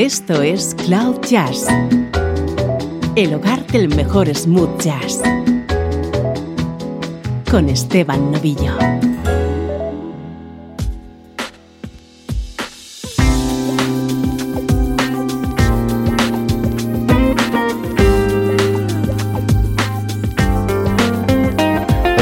Esto es Cloud Jazz, el hogar del mejor smooth jazz, con Esteban Novillo.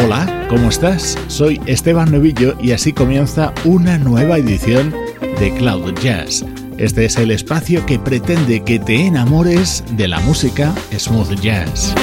Hola, ¿cómo estás? Soy Esteban Novillo y así comienza una nueva edición de Cloud Jazz este es el espacio que pretende que te enamores de la música smooth jazz.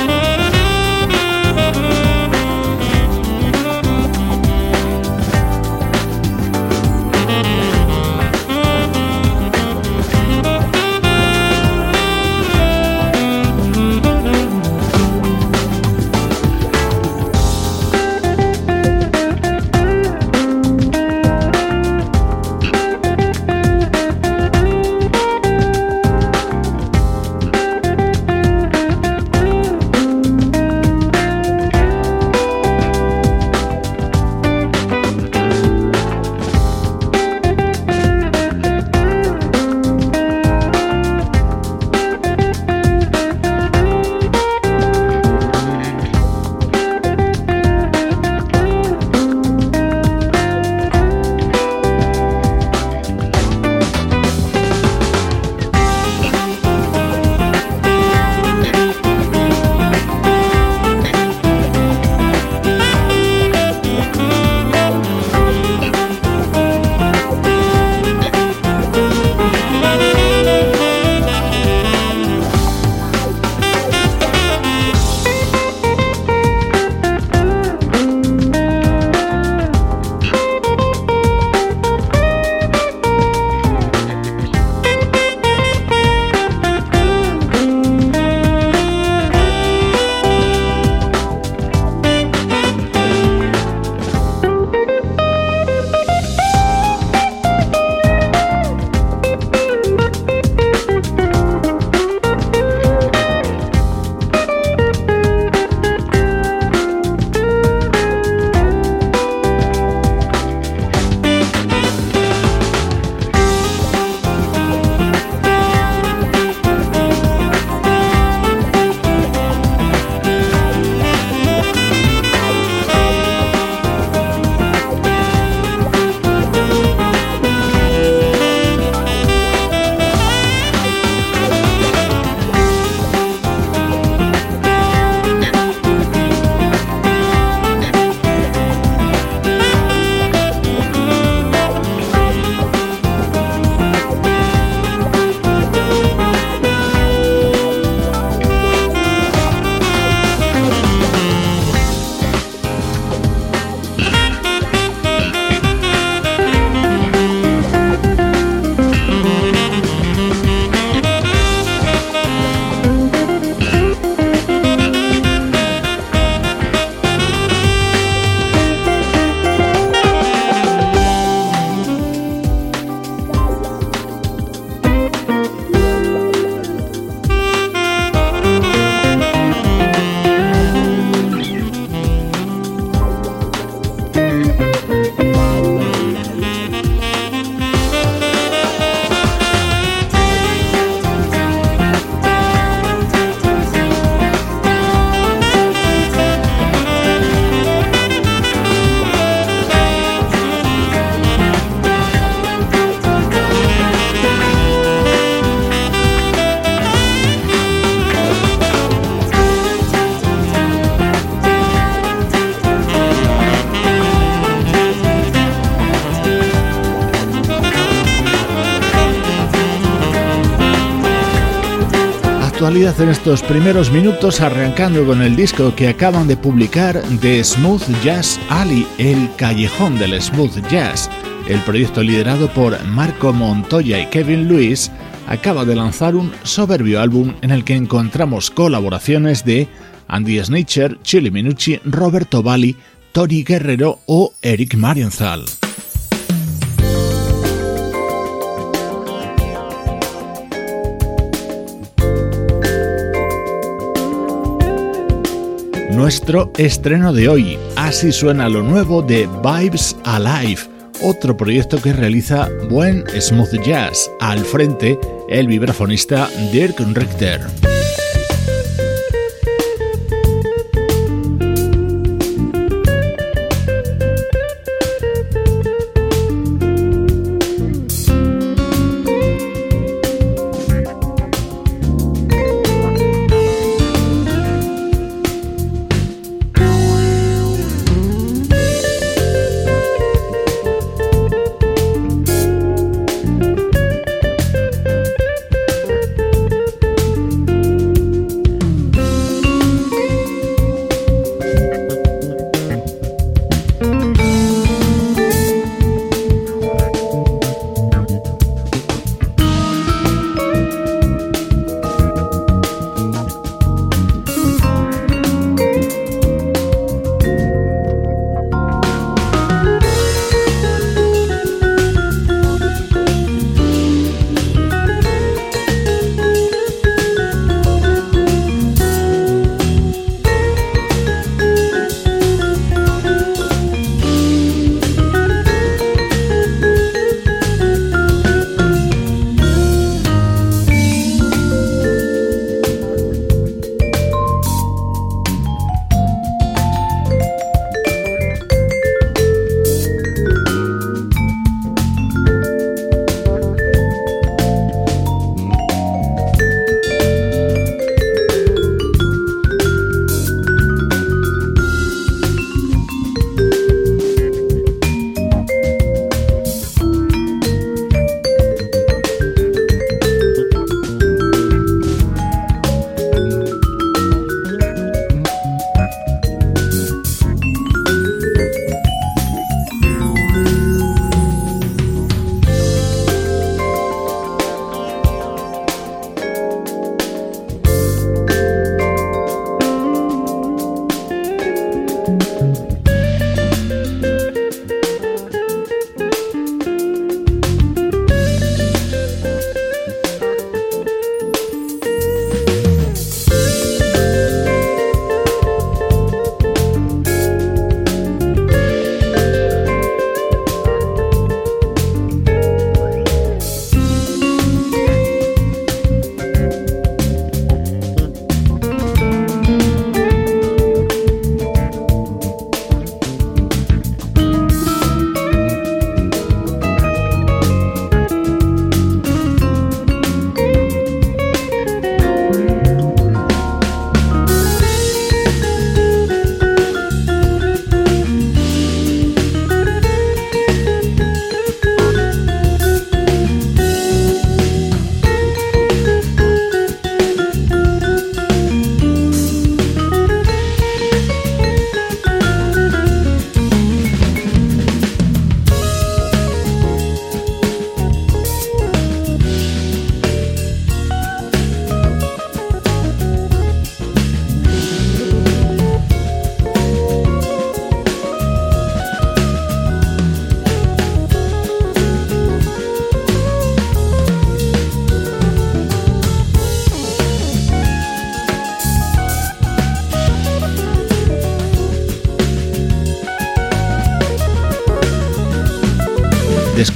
En estos primeros minutos arrancando con el disco que acaban de publicar de Smooth Jazz Alley, el callejón del smooth jazz. El proyecto liderado por Marco Montoya y Kevin Lewis acaba de lanzar un soberbio álbum en el que encontramos colaboraciones de Andy Snitcher, Chili Minucci, Roberto Bali, Tori Guerrero o Eric Marienthal. Nuestro estreno de hoy. Así suena lo nuevo de Vibes Alive, otro proyecto que realiza buen smooth jazz. Al frente, el vibrafonista Dirk Richter.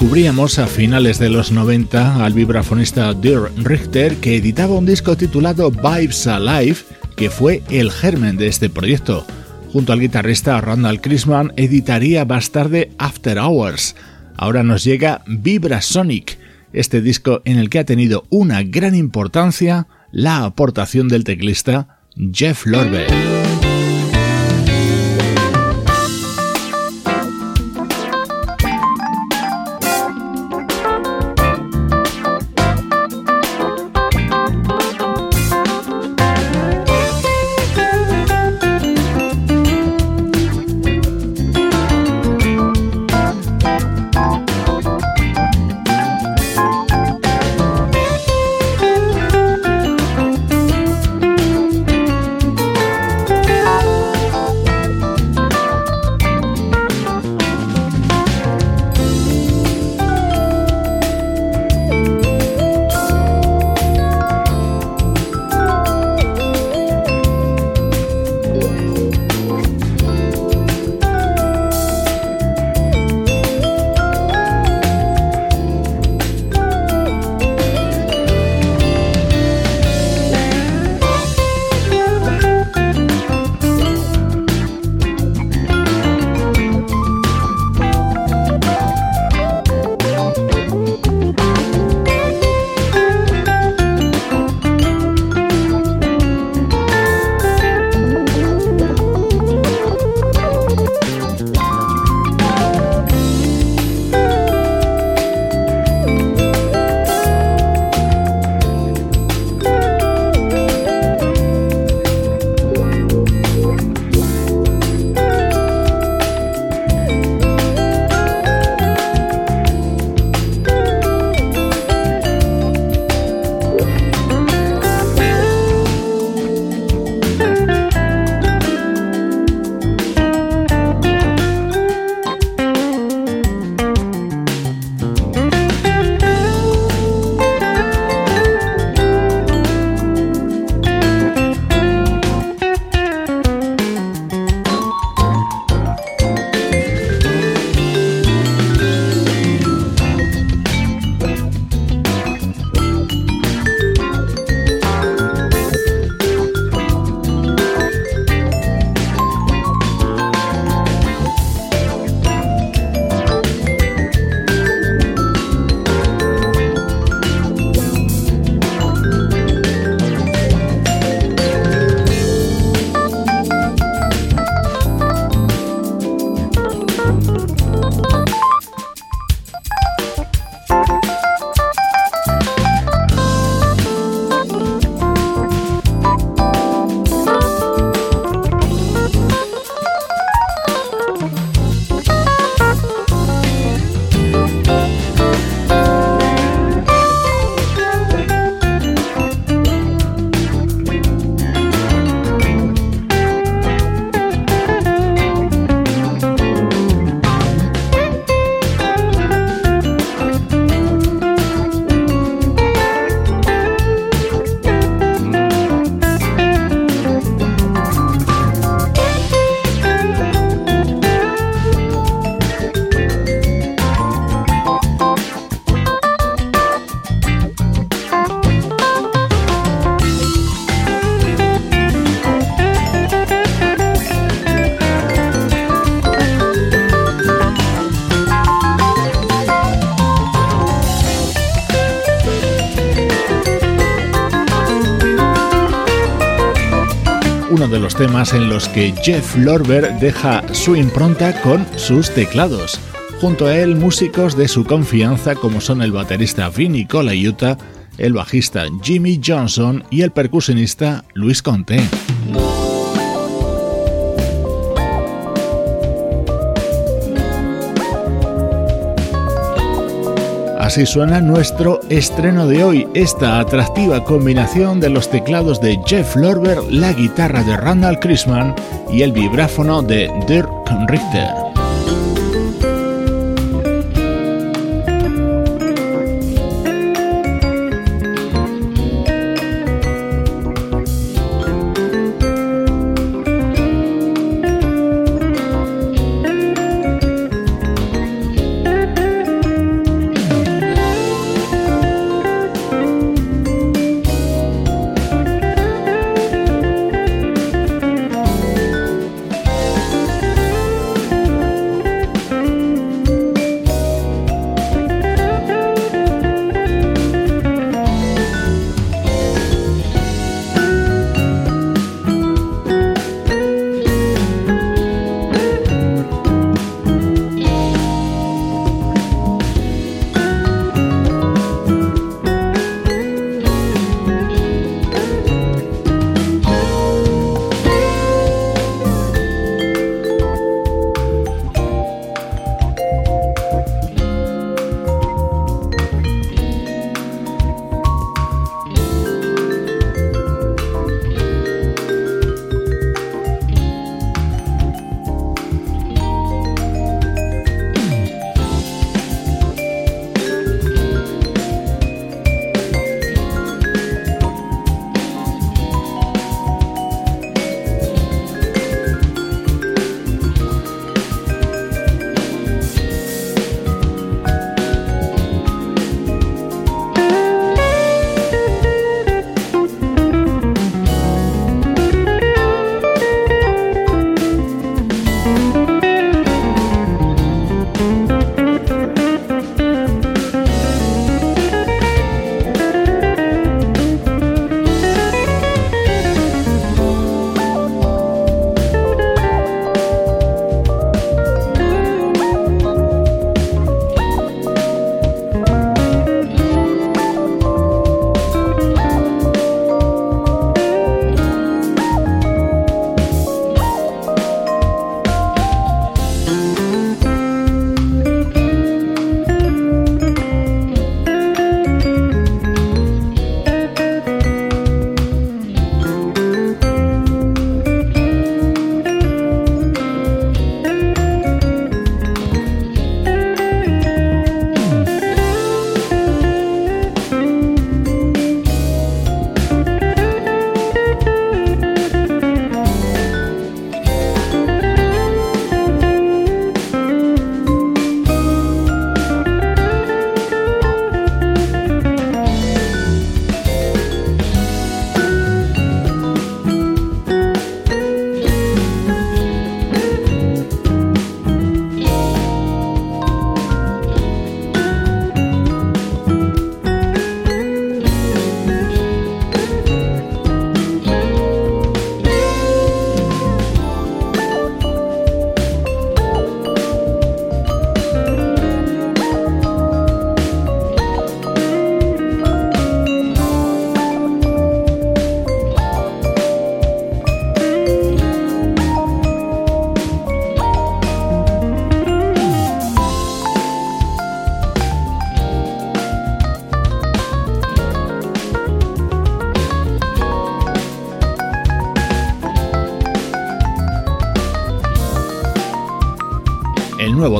Descubríamos a finales de los 90 al vibrafonista Dirk Richter que editaba un disco titulado Vibes Alive que fue el germen de este proyecto. Junto al guitarrista Randall Chrisman editaría más tarde After Hours. Ahora nos llega Vibrasonic, este disco en el que ha tenido una gran importancia la aportación del teclista Jeff Lorber. De los temas en los que Jeff Lorber deja su impronta con sus teclados. Junto a él, músicos de su confianza como son el baterista Vinny Colaiuta, el bajista Jimmy Johnson y el percusionista Luis Conte. Así suena nuestro estreno de hoy, esta atractiva combinación de los teclados de Jeff Lorber, la guitarra de Randall Chrisman y el vibráfono de Dirk Richter.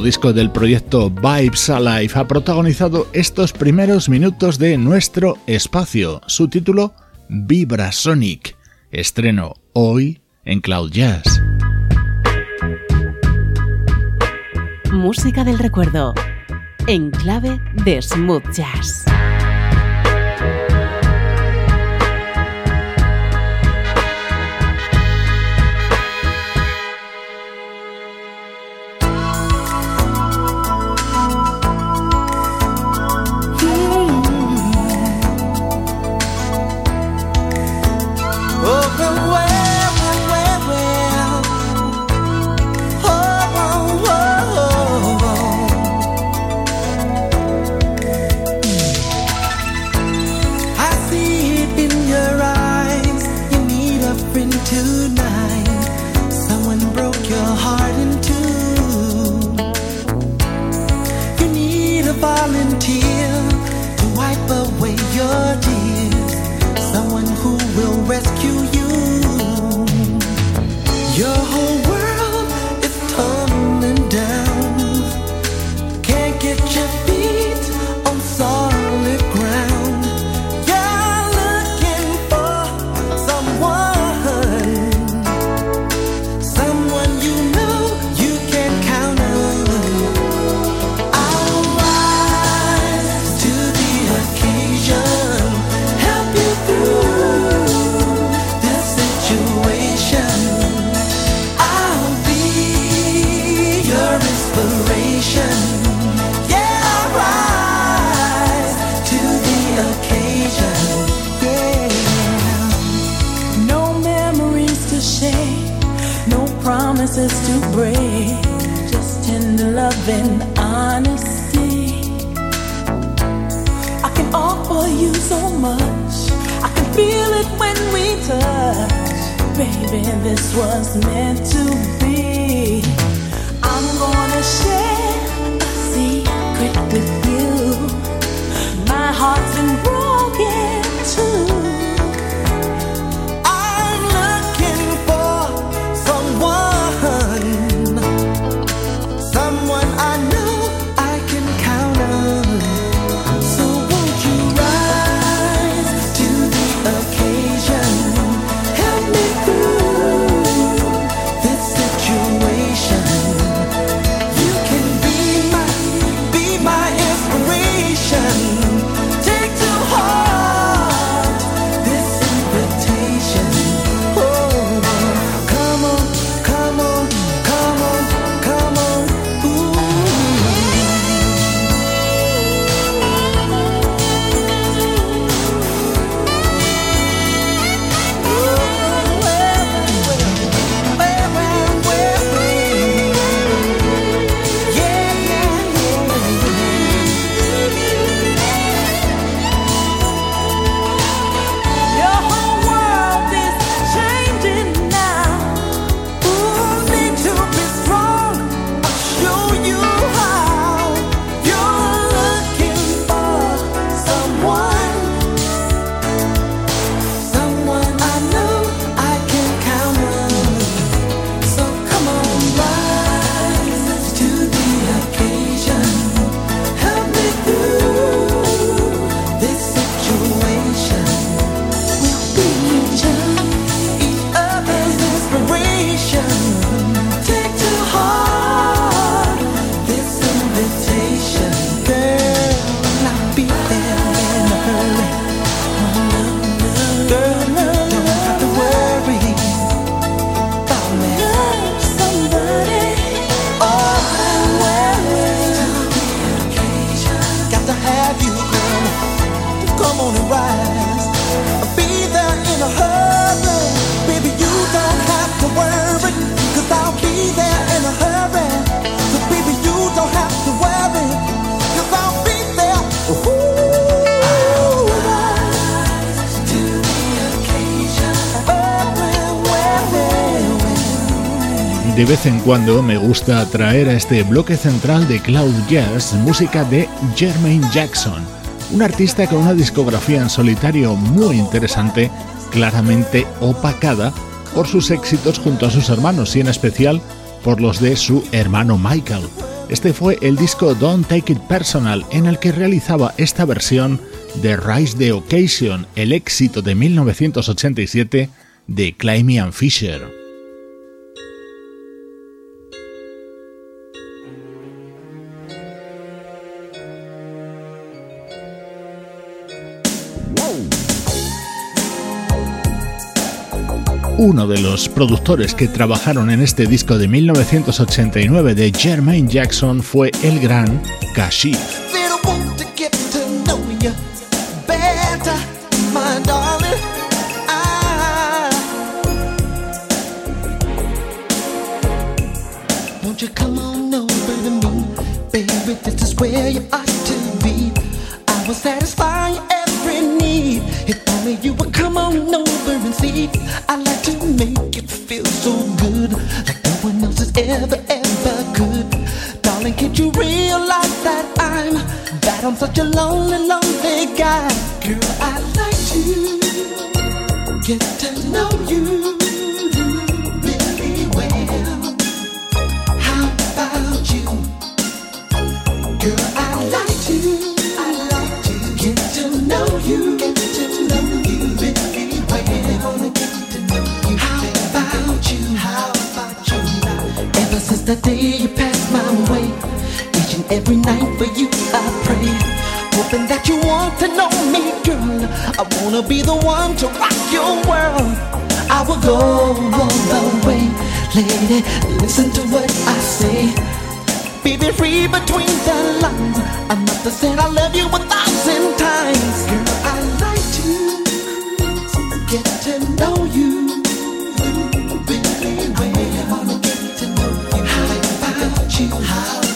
Disco del proyecto Vibes Alive ha protagonizado estos primeros minutos de nuestro espacio. Su título, Vibrasonic. Estreno hoy en Cloud Jazz. Música del recuerdo, en clave de smooth jazz. rescue you. Your whole De vez cuando me gusta traer a este bloque central de Cloud Jazz música de Jermaine Jackson, un artista con una discografía en solitario muy interesante, claramente opacada por sus éxitos junto a sus hermanos y en especial por los de su hermano Michael. Este fue el disco Don't Take It Personal en el que realizaba esta versión de Rise the Occasion, el éxito de 1987 de Climby and Fisher. Uno de los productores que trabajaron en este disco de 1989 de Jermaine Jackson fue el gran Kashif. and see. I like to make it feel so good, like no one else has ever, ever could. Darling, can't you realize that I'm that I'm such a lonely, lonely guy? Girl, I like to get to know you. the day you passed my way. Each and every night for you I pray. Hoping that you want to know me, girl. I wanna be the one to rock your world. I will go all the way, lady. Listen to what I say. Baby, free between the lines. I must have said I love you a thousand times. Girl, I like to get to know you. 好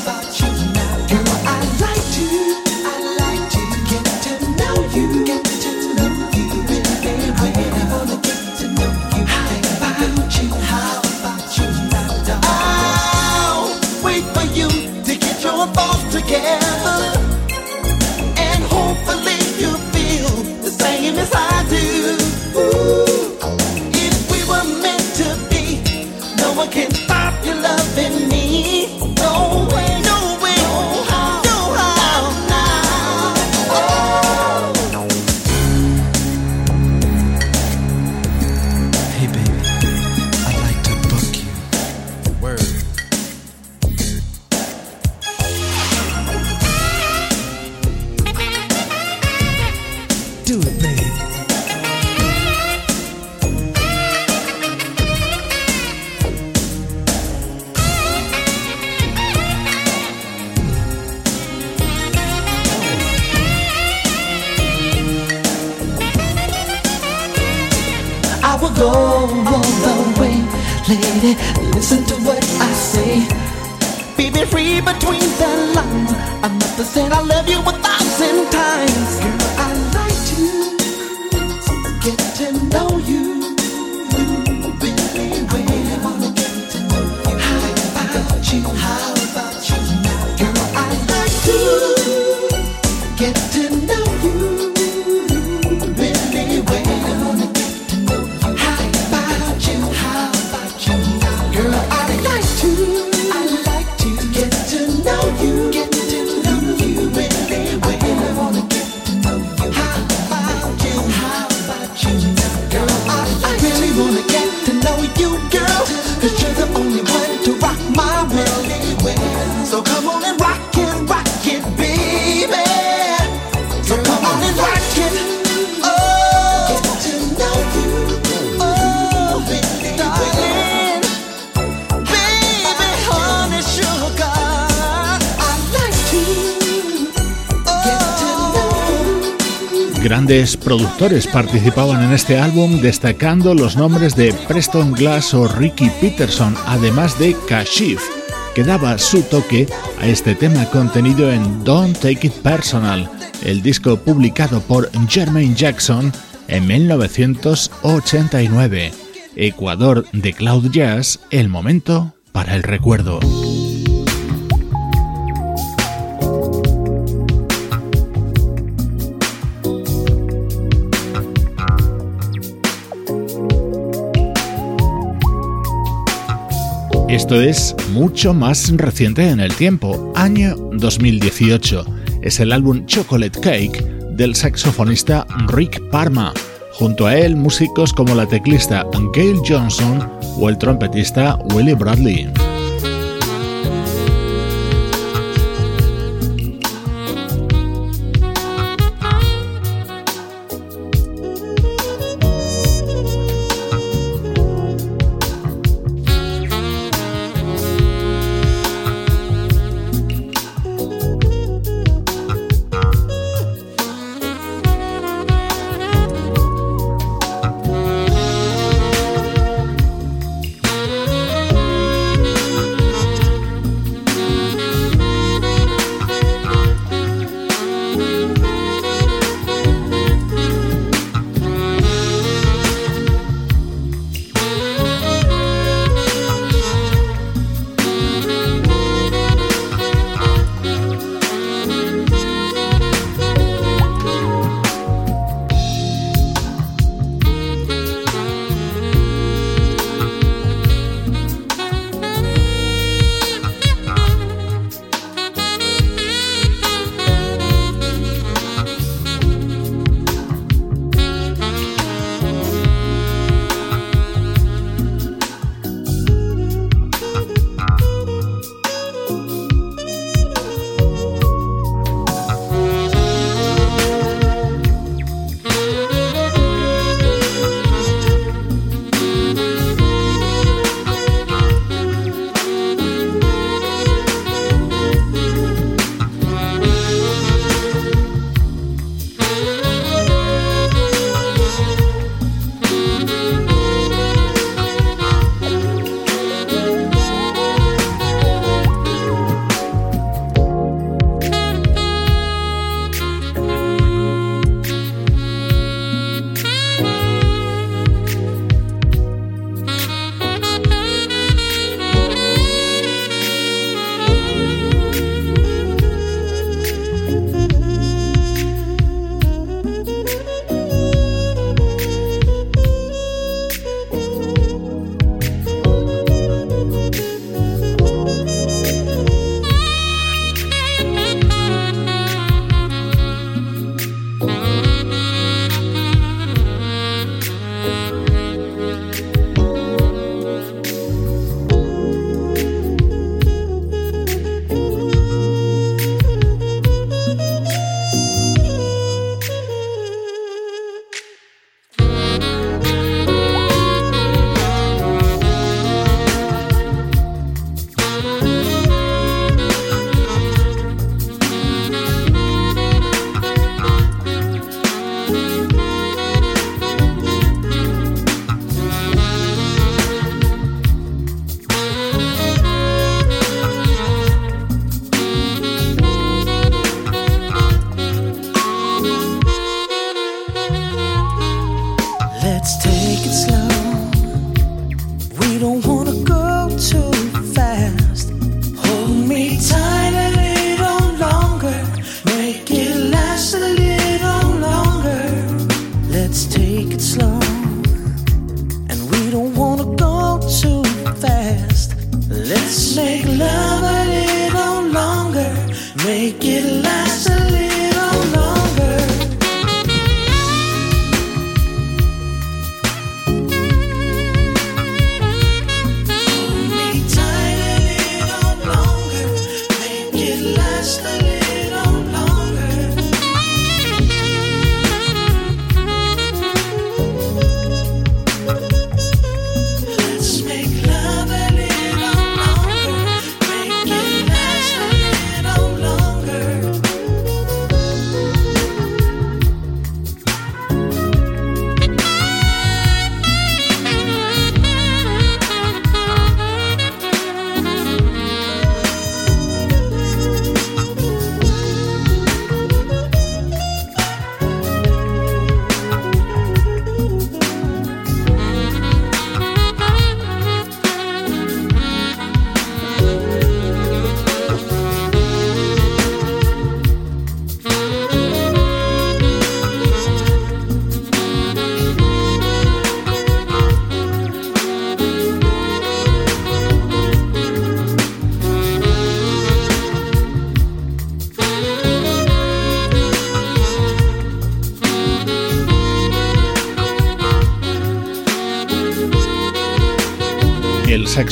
participaban en este álbum destacando los nombres de Preston Glass o Ricky Peterson, además de Kashif, que daba su toque a este tema contenido en Don't Take It Personal, el disco publicado por Jermaine Jackson en 1989. Ecuador de Cloud Jazz, el momento para el recuerdo. Esto es mucho más reciente en el tiempo, año 2018. Es el álbum Chocolate Cake del saxofonista Rick Parma. Junto a él, músicos como la teclista Gail Johnson o el trompetista Willie Bradley.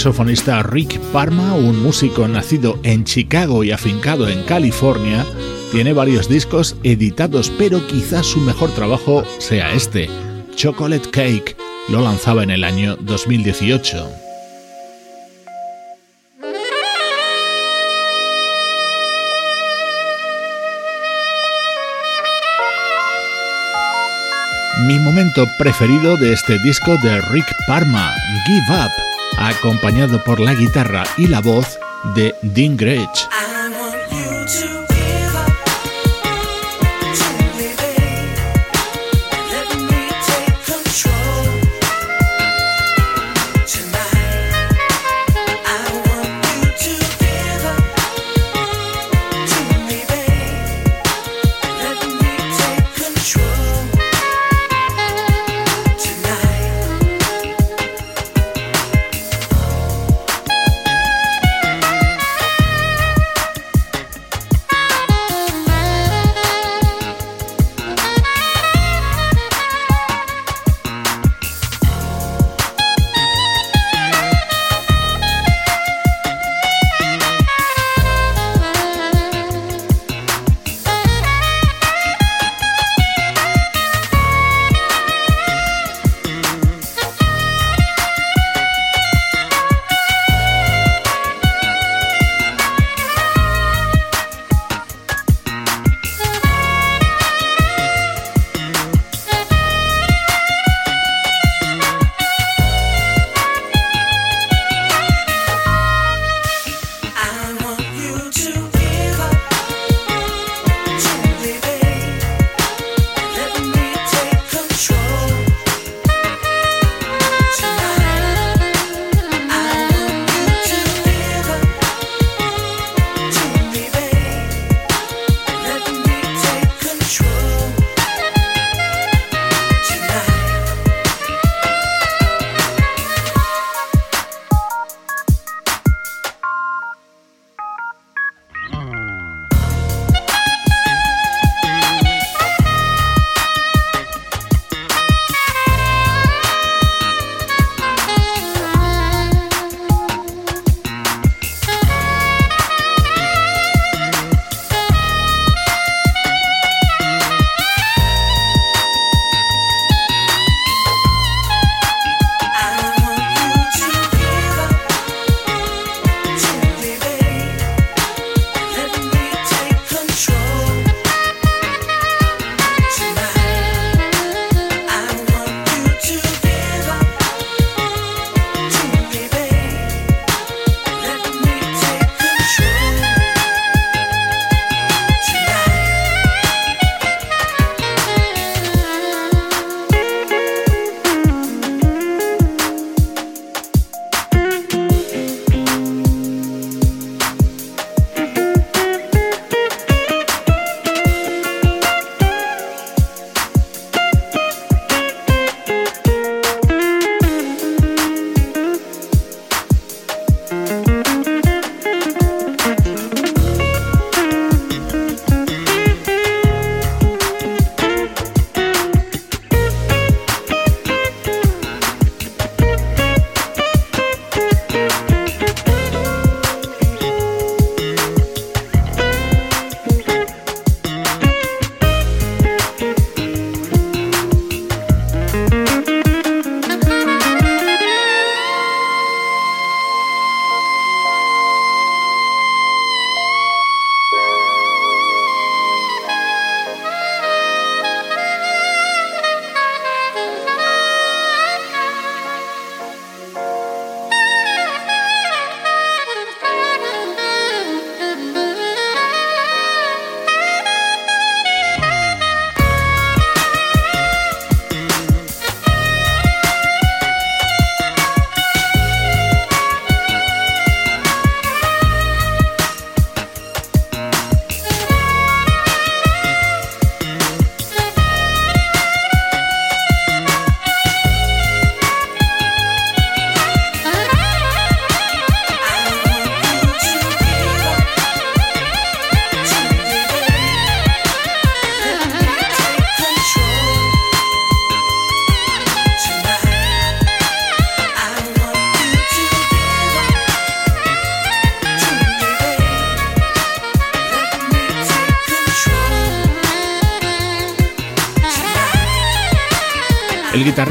Saxofonista Rick Parma, un músico nacido en Chicago y afincado en California, tiene varios discos editados, pero quizás su mejor trabajo sea este, Chocolate Cake. Lo lanzaba en el año 2018. Mi momento preferido de este disco de Rick Parma, Give Up, acompañado por la guitarra y la voz de Dean Gretsch.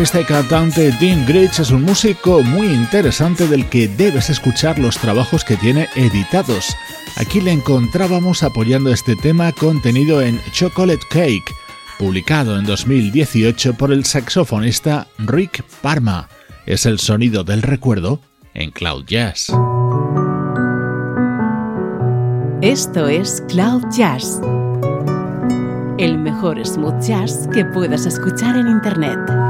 Guitarrista y cantante Dean Gritch es un músico muy interesante del que debes escuchar los trabajos que tiene editados. Aquí le encontrábamos apoyando este tema contenido en Chocolate Cake, publicado en 2018 por el saxofonista Rick Parma. Es el sonido del recuerdo en Cloud Jazz. Esto es Cloud Jazz, el mejor smooth jazz que puedas escuchar en Internet.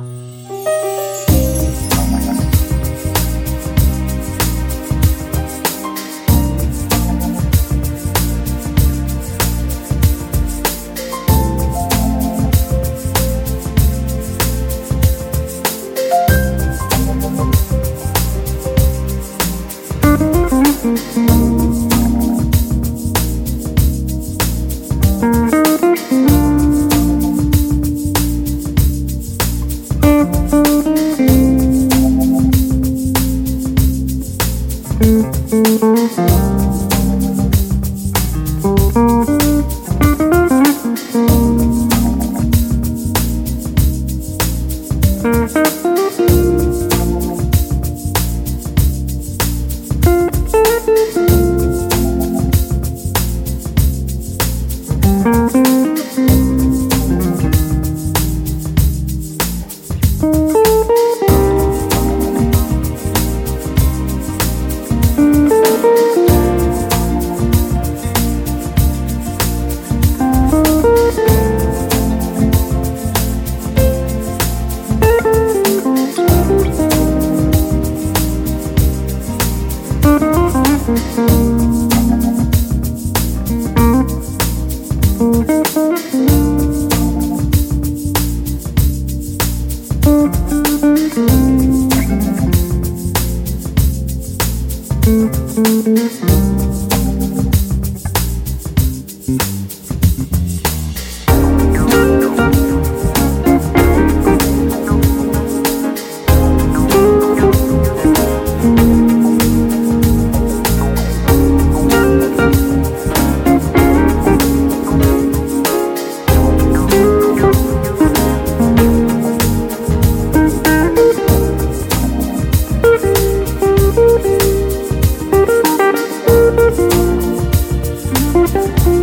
Thank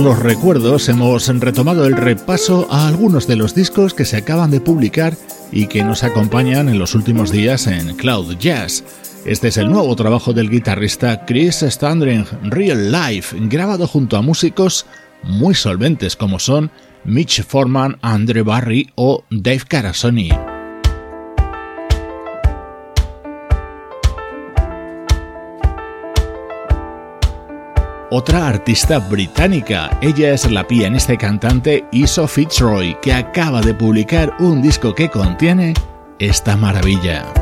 los recuerdos, hemos retomado el repaso a algunos de los discos que se acaban de publicar y que nos acompañan en los últimos días en Cloud Jazz. Este es el nuevo trabajo del guitarrista Chris Standring, Real Life, grabado junto a músicos muy solventes como son Mitch Foreman, Andre Barry o Dave Carasoni. Otra artista británica. Ella es la pianista y cantante Iso Fitzroy, que acaba de publicar un disco que contiene esta maravilla.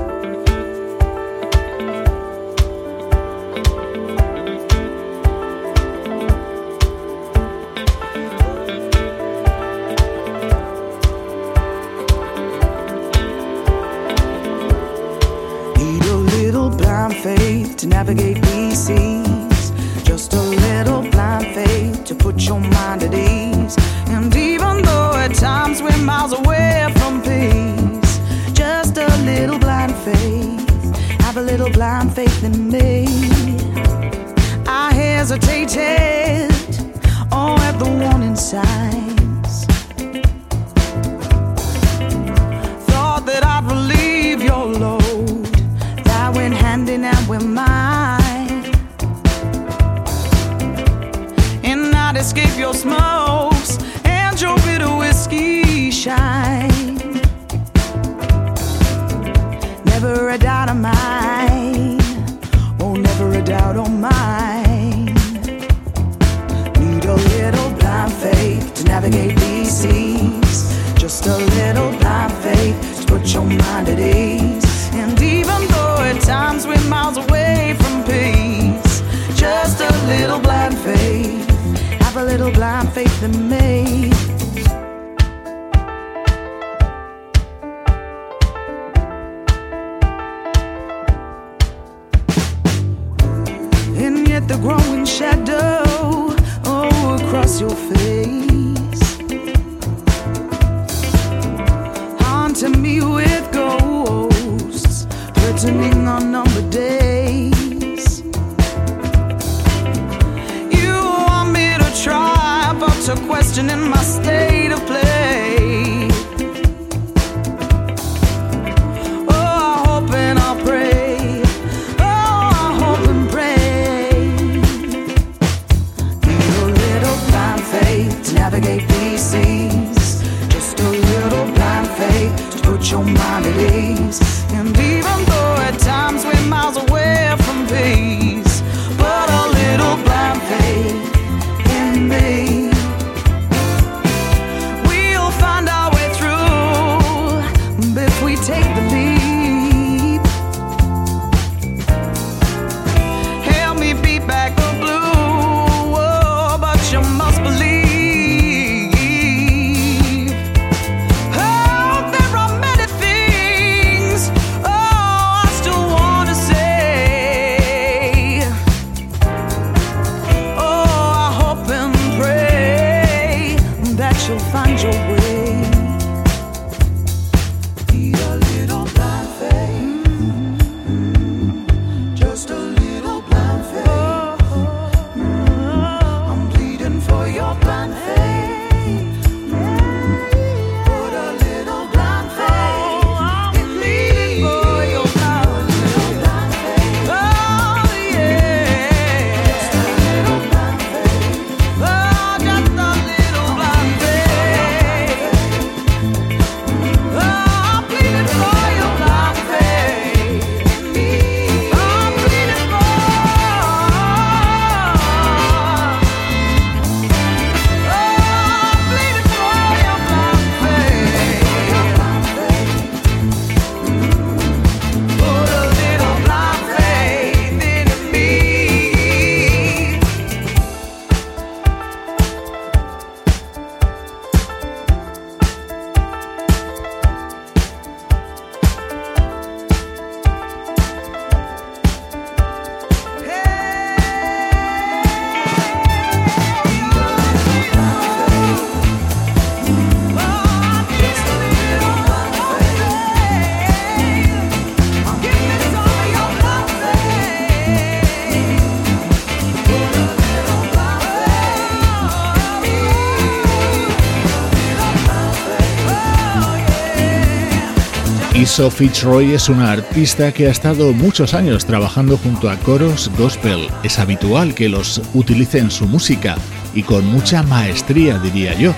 Y Sophie Troy es una artista que ha estado muchos años trabajando junto a coros gospel. Es habitual que los utilice en su música y con mucha maestría, diría yo.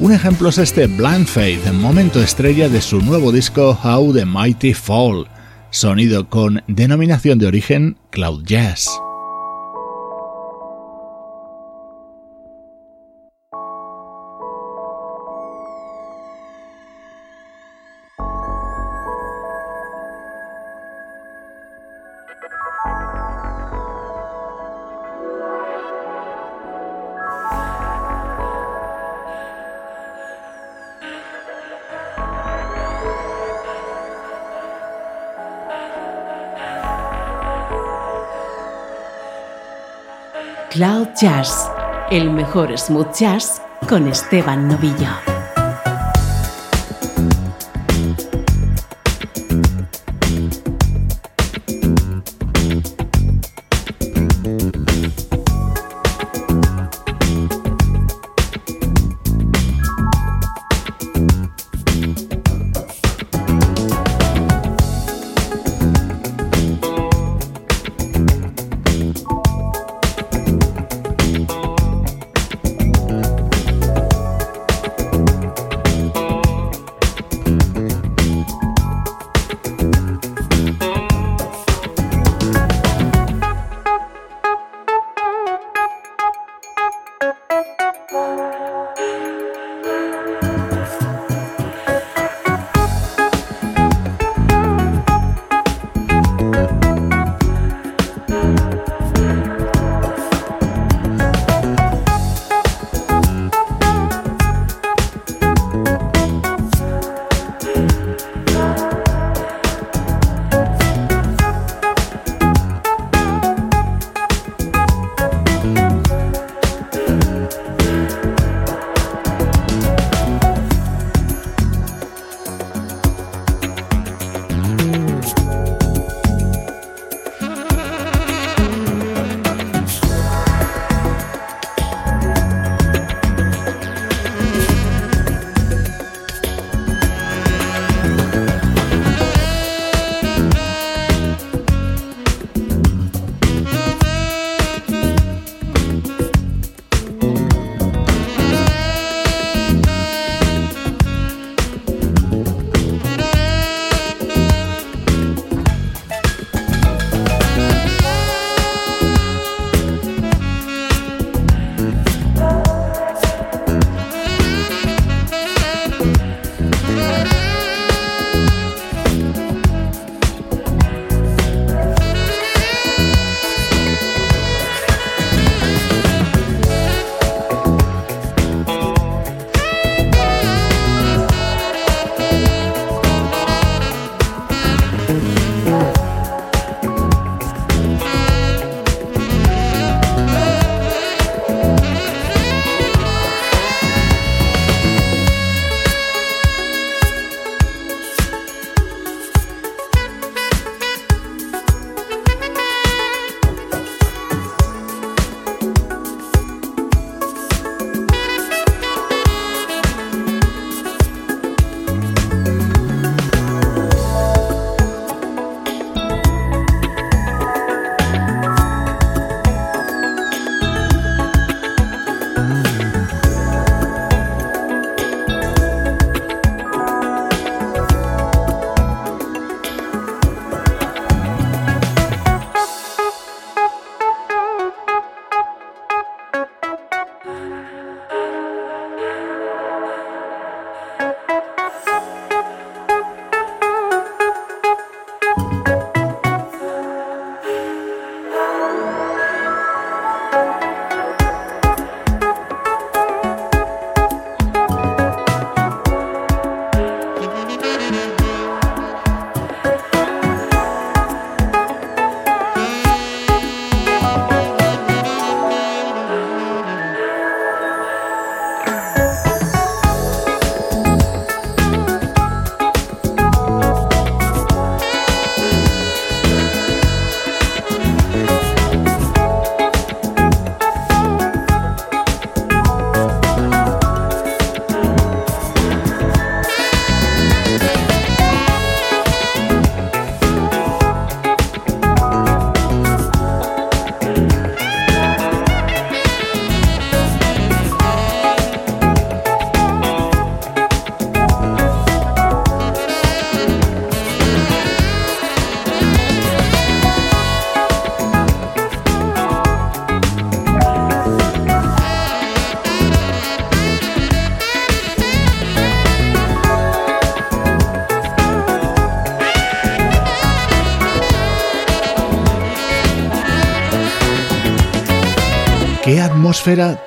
Un ejemplo es este Blind Faith, momento estrella de su nuevo disco How the Mighty Fall, sonido con denominación de origen Cloud Jazz. Cloud Jazz, el mejor smooth jazz con Esteban Novillo.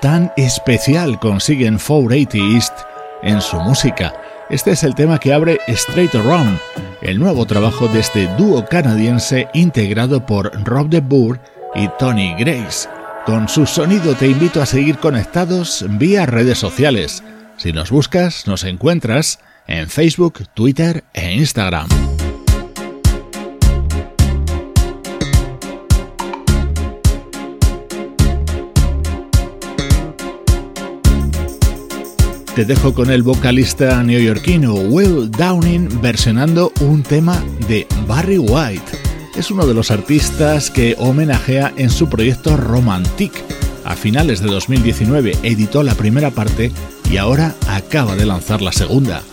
Tan especial consiguen 480 East en su música. Este es el tema que abre Straight Around, el nuevo trabajo de este dúo canadiense integrado por Rob de Boer y Tony Grace. Con su sonido te invito a seguir conectados vía redes sociales. Si nos buscas, nos encuentras en Facebook, Twitter e Instagram. Te dejo con el vocalista neoyorquino Will Downing versionando un tema de Barry White. Es uno de los artistas que homenajea en su proyecto Romantic. A finales de 2019 editó la primera parte y ahora acaba de lanzar la segunda.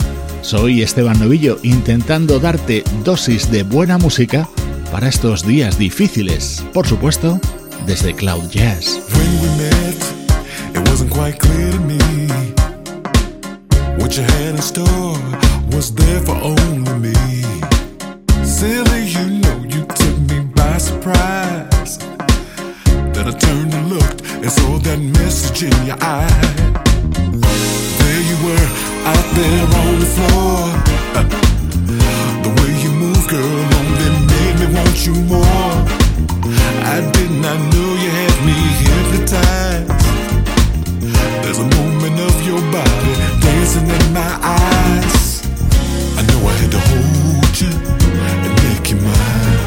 Soy Esteban Novillo intentando darte dosis de buena música para estos días difíciles, por supuesto, desde Cloud Jazz. What you had in store was there for only me. Silly, you know you took me by surprise. Then I turned and looked and saw that message in your eye. There you were, out there on the floor. The way you move, girl, only made me want you more. I did not know you had me hypnotized. There's a moment of your body dancing in my eyes. I know I had to hold you and make you mine.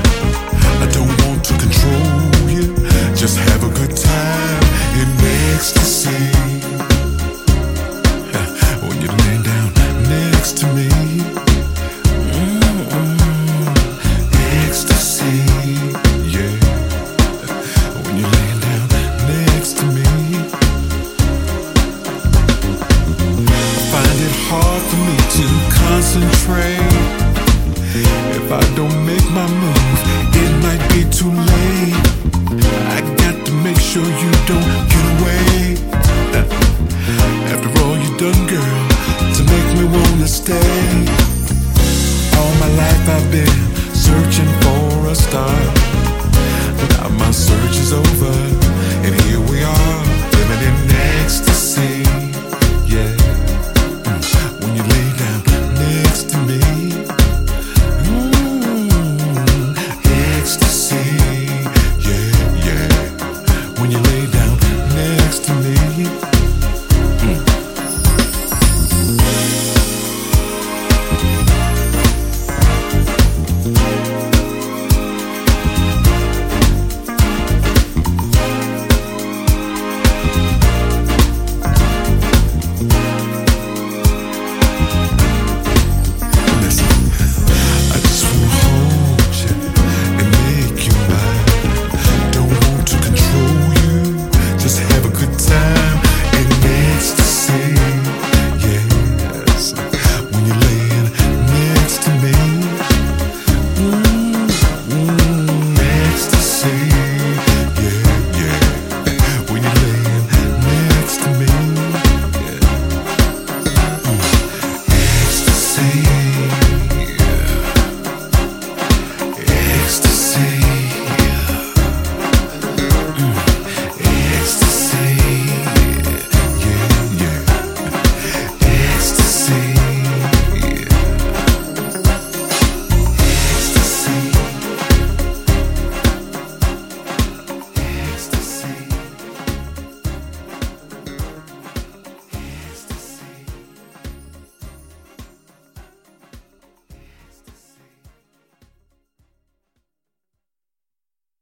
I don't want to control you, just have a good time in ecstasy. I've been searching for a star. Now my search is over,